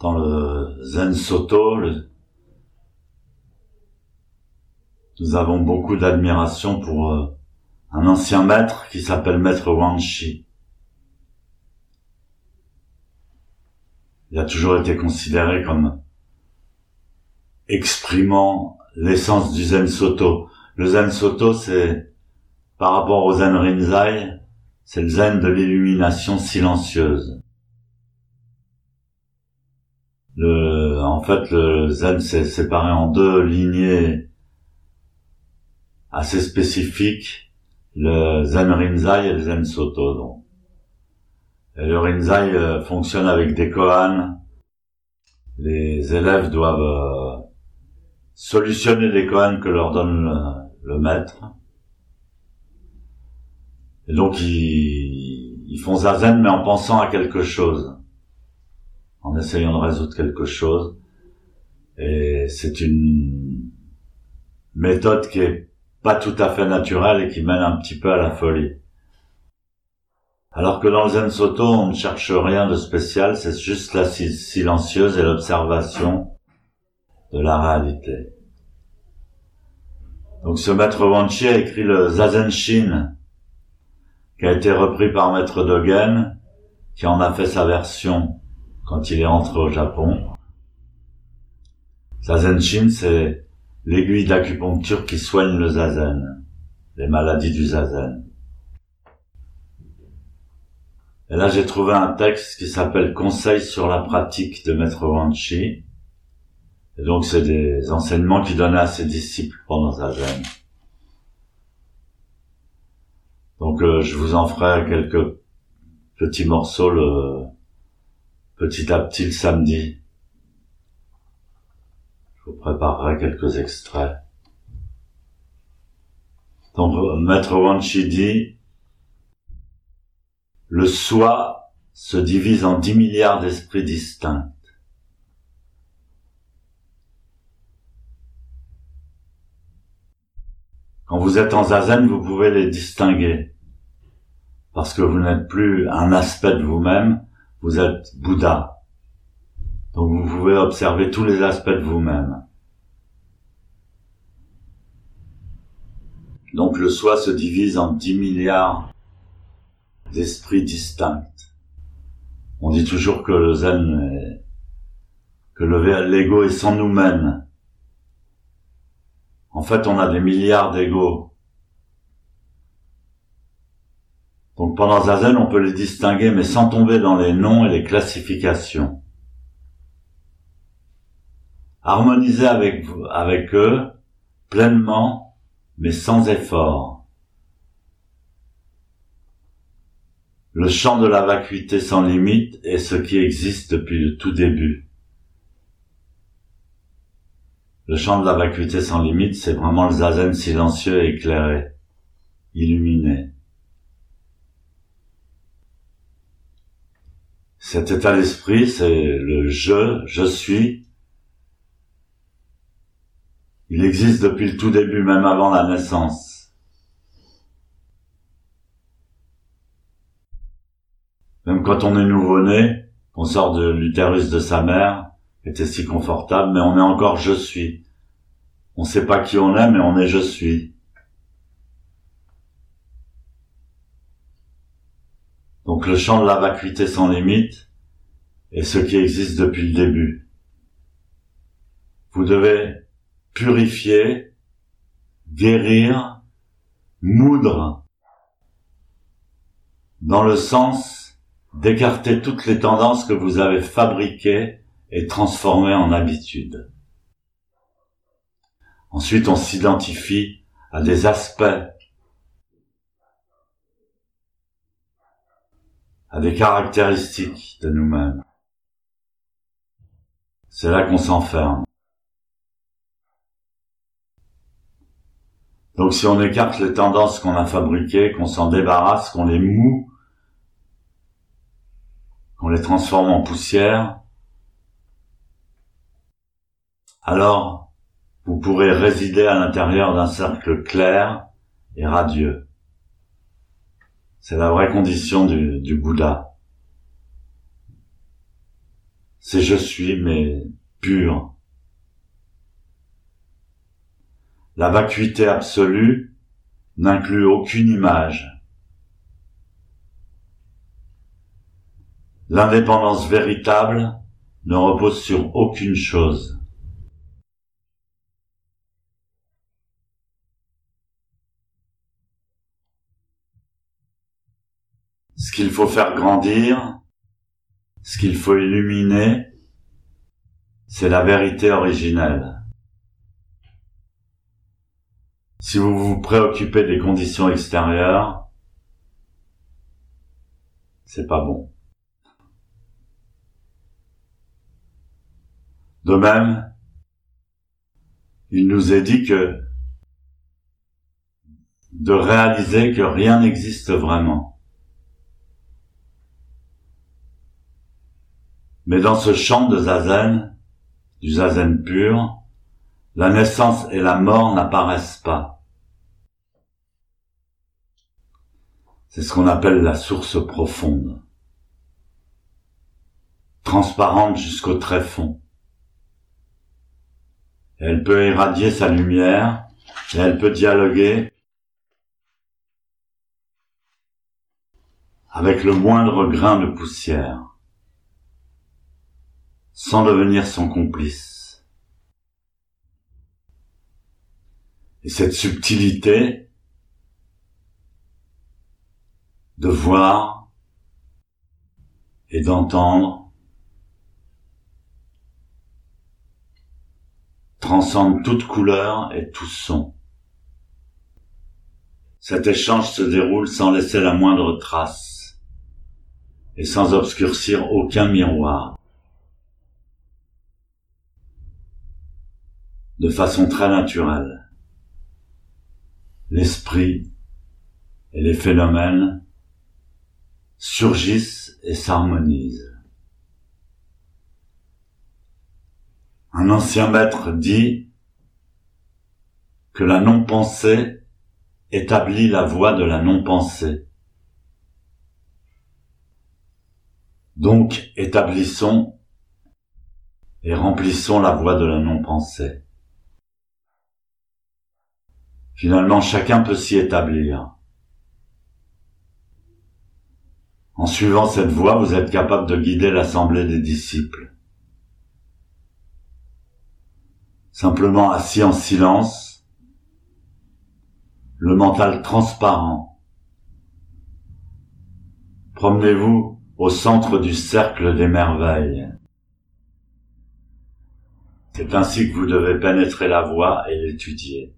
dans le Zen Soto, nous avons beaucoup d'admiration pour euh, un ancien maître qui s'appelle Maître Wanshi. Il a toujours été considéré comme exprimant l'essence du Zen Soto. Le Zen Soto, c'est par rapport au Zen Rinzai, c'est le Zen de l'illumination silencieuse. Le, en fait, le Zen s'est séparé en deux lignées assez spécifiques, le Zen Rinzai et le Zen Soto. Donc. Et le Rinzai euh, fonctionne avec des koans. Les élèves doivent euh, solutionner les koans que leur donne le, maître. Et donc ils, ils font zazen mais en pensant à quelque chose en essayant de résoudre quelque chose. Et c'est une méthode qui est pas tout à fait naturelle et qui mène un petit peu à la folie. Alors que dans le Zen Soto, on ne cherche rien de spécial, c'est juste la silencieuse et l'observation de la réalité. Donc ce maître Wanchi a écrit le Zazen Shin, qui a été repris par maître Dogen, qui en a fait sa version quand il est rentré au Japon. Shin, c'est l'aiguille d'acupuncture qui soigne le zazen, les maladies du zazen. Et là, j'ai trouvé un texte qui s'appelle Conseil sur la pratique de Maître Wanchi. Et donc, c'est des enseignements qu'il donnait à ses disciples pendant Zazen. Donc, euh, je vous en ferai quelques petits morceaux le, petit à petit le samedi. Je vous préparerai quelques extraits. Donc, Maître Wanchi dit, le soi se divise en dix milliards d'esprits distincts. Quand vous êtes en zazen, vous pouvez les distinguer. Parce que vous n'êtes plus un aspect de vous-même, vous êtes Bouddha. Donc vous pouvez observer tous les aspects de vous-même. Donc le soi se divise en 10 milliards d'esprits distincts. On dit toujours que le zen que l'ego est sans nous-mêmes. En fait, on a des milliards d'égos Donc pendant Zazen, on peut les distinguer, mais sans tomber dans les noms et les classifications. Harmoniser avec, avec eux pleinement, mais sans effort. Le champ de la vacuité sans limite est ce qui existe depuis le tout début. Le champ de la vacuité sans limite, c'est vraiment le zazen silencieux et éclairé, illuminé. Cet état d'esprit, c'est le je, je suis. Il existe depuis le tout début, même avant la naissance. Même quand on est nouveau-né, on sort de l'utérus de sa mère, était si confortable, mais on est encore je suis. On sait pas qui on est, mais on est je suis. Donc le champ de la vacuité sans limite est ce qui existe depuis le début. Vous devez purifier, guérir, moudre, dans le sens d'écarter toutes les tendances que vous avez fabriquées et transformées en habitudes. Ensuite, on s'identifie à des aspects à des caractéristiques de nous-mêmes. C'est là qu'on s'enferme. Donc si on écarte les tendances qu'on a fabriquées, qu'on s'en débarrasse, qu'on les moue, qu'on les transforme en poussière, alors vous pourrez résider à l'intérieur d'un cercle clair et radieux. C'est la vraie condition du, Bouddha. c'est je suis, mais pur. La vacuité absolue n'inclut aucune image. L'indépendance véritable ne repose sur aucune chose. Ce qu'il faut faire grandir, ce qu'il faut illuminer, c'est la vérité originelle. Si vous vous préoccupez des conditions extérieures, c'est pas bon. De même, il nous est dit que de réaliser que rien n'existe vraiment. Mais dans ce champ de zazen, du zazen pur, la naissance et la mort n'apparaissent pas. C'est ce qu'on appelle la source profonde, transparente jusqu'au très fond. Elle peut irradier sa lumière et elle peut dialoguer avec le moindre grain de poussière, sans devenir son complice. Et cette subtilité de voir et d'entendre transcende toute couleur et tout son. Cet échange se déroule sans laisser la moindre trace et sans obscurcir aucun miroir. De façon très naturelle, l'esprit et les phénomènes surgissent et s'harmonisent. Un ancien maître dit que la non-pensée établit la voie de la non-pensée. Donc établissons et remplissons la voie de la non-pensée. Finalement, chacun peut s'y établir. En suivant cette voie, vous êtes capable de guider l'assemblée des disciples. simplement assis en silence, le mental transparent. Promenez-vous au centre du cercle des merveilles. C'est ainsi que vous devez pénétrer la voie et l'étudier.